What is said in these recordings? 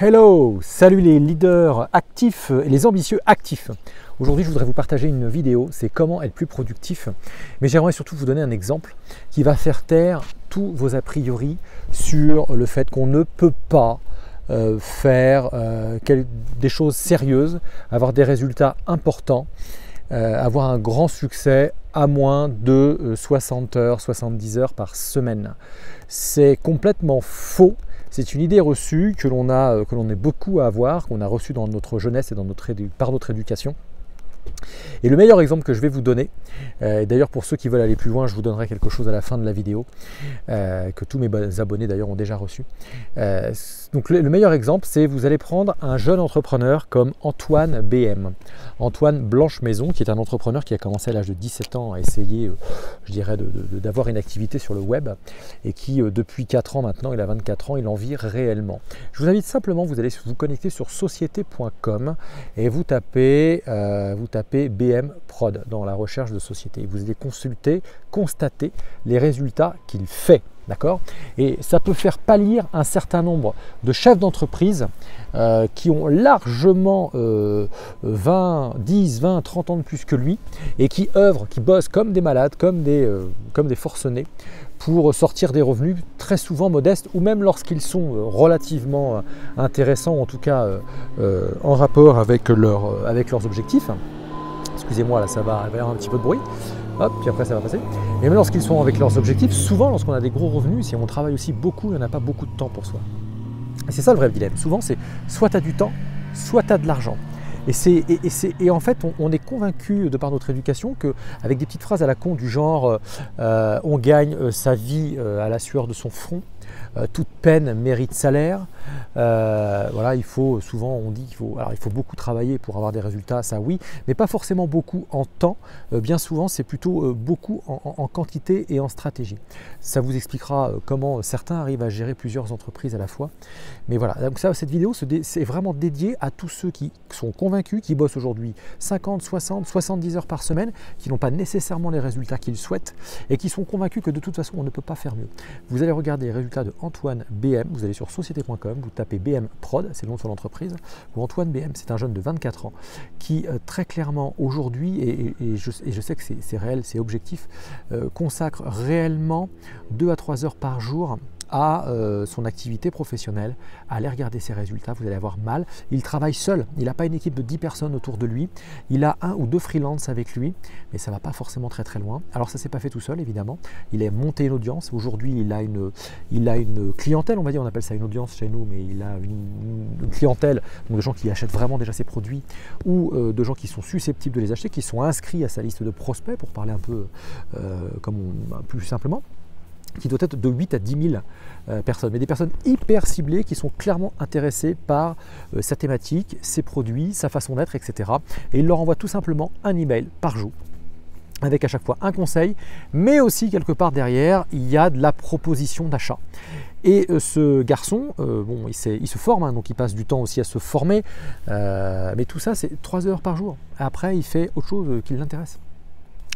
Hello, salut les leaders actifs et les ambitieux actifs. Aujourd'hui, je voudrais vous partager une vidéo, c'est comment être plus productif. Mais j'aimerais surtout vous donner un exemple qui va faire taire tous vos a priori sur le fait qu'on ne peut pas euh, faire euh, des choses sérieuses, avoir des résultats importants, euh, avoir un grand succès à moins de 60 heures, 70 heures par semaine. C'est complètement faux c'est une idée reçue que l'on a, euh, est beaucoup à avoir, qu'on a reçue dans notre jeunesse et par notre éducation. Et le meilleur exemple que je vais vous donner, euh, d'ailleurs pour ceux qui veulent aller plus loin, je vous donnerai quelque chose à la fin de la vidéo, euh, que tous mes abonnés d'ailleurs ont déjà reçu. donc le, meilleur exemple, c'est vous allez prendre un jeune entrepreneur comme Antoine BM. Antoine Blanche-Maison, qui est un entrepreneur qui a commencé à l'âge de 17 ans à essayer, euh, je dirais, d'avoir une activité sur le web et qui, euh, depuis 4 ans maintenant, il a 24 ans, il en vit réellement. Je vous invite simplement, vous allez vous connecter sur société.com et vous tapez, euh, vous tapez BM Prod dans la recherche de société. Vous allez consulter, constater les résultats qu'il fait. D'accord? Et ça peut faire pâlir un certain nombre de chefs d'entreprise euh, qui ont largement 20, 10, 20, 30 ans de plus que lui et qui œuvrent, qui bossent comme des malades, comme des, euh, comme des forcenés pour sortir des revenus très souvent modestes ou même lorsqu'ils sont euh, relativement intéressants, en tout cas en rapport avec, leur, avec leurs objectifs. Excusez-moi, là ça va avoir un petit peu de bruit hop, puis après ça va passer. Et même lorsqu'ils sont avec leurs objectifs, souvent lorsqu'on a des gros revenus, si on travaille aussi beaucoup, il n'y en a pas beaucoup de temps pour soi. Et c'est ça le vrai dilemme. Souvent, c'est soit tu as du temps, soit tu as de l'argent. Et, et, en fait, on, est convaincu de par notre éducation qu'avec des petites phrases à la con du genre euh, on gagne euh, sa vie euh, à la sueur de son front, euh, toute peine mérite salaire. Euh, voilà, il faut souvent, on dit qu'il faut, alors il faut beaucoup travailler pour avoir des résultats, ça oui, mais pas forcément beaucoup en temps. Euh, bien souvent, c'est plutôt beaucoup en, quantité et en stratégie. Ça vous expliquera comment certains arrivent à gérer plusieurs entreprises à la fois. Mais voilà, donc ça, cette vidéo, c'est vraiment dédié à tous ceux qui sont convaincus, qui bossent aujourd'hui 50, 60, 70 heures par semaine, qui n'ont pas nécessairement les résultats qu'ils souhaitent et qui sont convaincus que de toute façon, on ne peut pas faire mieux. Vous allez regarder les résultats de Antoine BM. Vous allez sur société.com, vous tapez BM Prod, c'est le nom de son entreprise. Antoine BM, c'est un jeune de 24 ans qui euh, très clairement aujourd'hui, et, je, sais que c'est réel, c'est objectif, euh, consacre réellement 2 à 3 heures par jour à euh, son activité professionnelle, allez regarder ses résultats, vous allez avoir mal. Il travaille seul, il n'a pas une équipe de 10 personnes autour de lui, il a un ou deux freelances avec lui, mais ça ne va pas forcément très très loin. Alors ça ne s'est pas fait tout seul évidemment, il a monté une audience, aujourd'hui il, a une, il a une clientèle, on va dire, on appelle ça une audience chez nous, mais il a une, clientèle, de gens qui achètent vraiment déjà ses produits, ou euh, de gens qui sont susceptibles de les acheter, qui sont inscrits à sa liste de prospects, pour parler un peu euh, comme plus simplement qui doit être de 8 à 10 000 euh, personnes, mais des personnes hyper ciblées qui sont clairement intéressées par euh, sa thématique, ses produits, sa façon d'être, etc. Et il leur envoie tout simplement un email par jour avec à chaque fois un conseil, mais aussi quelque part derrière, il y a de la proposition d'achat. Et euh, ce garçon, bon, il, se forme, hein, donc il passe du temps aussi à se former, mais tout ça, c'est 3 heures par jour. Après, il fait autre chose qui l'intéresse.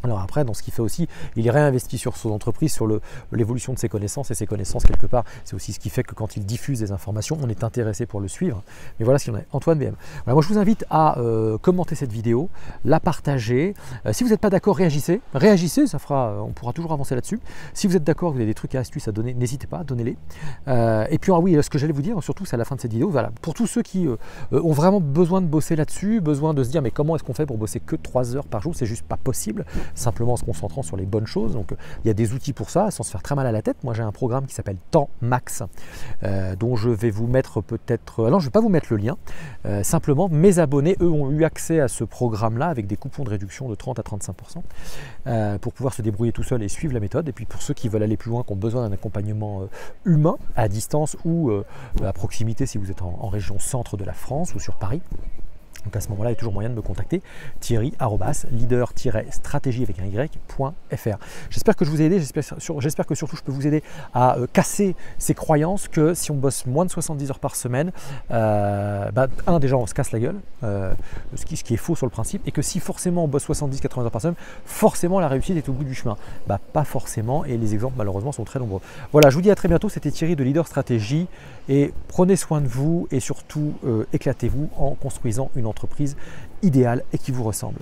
Alors après, dans ce qu'il fait aussi, il est réinvesti sur son entreprise, sur l'évolution de ses connaissances, et ses connaissances, quelque part, c'est aussi ce qui fait que quand il diffuse des informations, on est intéressé pour le suivre. Mais voilà ce qu'il en est. Antoine BM. moi, je vous invite à euh, commenter cette vidéo, la partager. Euh, si vous n'êtes pas d'accord, réagissez. Réagissez, ça fera, on pourra toujours avancer là-dessus. Si vous êtes d'accord, vous avez des trucs et astuces à donner, n'hésitez pas, donnez-les. Euh, et puis, ah oui, ce que j'allais vous dire, surtout, c'est à la fin de cette vidéo, voilà, pour tous ceux qui ont vraiment besoin de bosser là-dessus, besoin de se dire, mais comment est-ce qu'on fait pour bosser que 3 heures par jour? C'est juste pas possible simplement en se concentrant sur les bonnes choses. Donc il y a des outils pour ça, sans se faire très mal à la tête. Moi j'ai un programme qui s'appelle Temps Max, euh, dont je vais vous mettre peut-être. Alors je ne vais pas vous mettre le lien. Euh, simplement, mes abonnés, eux, ont eu accès à ce programme-là avec des coupons de réduction de 30 à 35% euh, pour pouvoir se débrouiller tout seul et suivre la méthode. Et puis pour ceux qui veulent aller plus loin, qui ont besoin d'un accompagnement humain à distance ou à proximité si vous êtes en région centre de la France ou sur Paris Donc à ce moment-là, il y a toujours moyen de me contacter. Thierry, leader-stratégie avec un y.fr. J'espère que je vous ai aidé, j'espère que surtout je peux vous aider à euh, casser ces croyances que si on bosse moins de 70 heures par semaine, euh, bah, un, déjà on se casse la gueule, euh, ce, qui, est faux sur le principe, et que si forcément on bosse 70-80 heures par semaine, forcément la réussite est au bout du chemin. Bah, pas forcément, et les exemples malheureusement sont très nombreux. Voilà, je vous dis à très bientôt, c'était Thierry de Leader Stratégie, et prenez soin de vous, et surtout éclatez-vous en construisant une entreprise idéale et qui vous ressemble.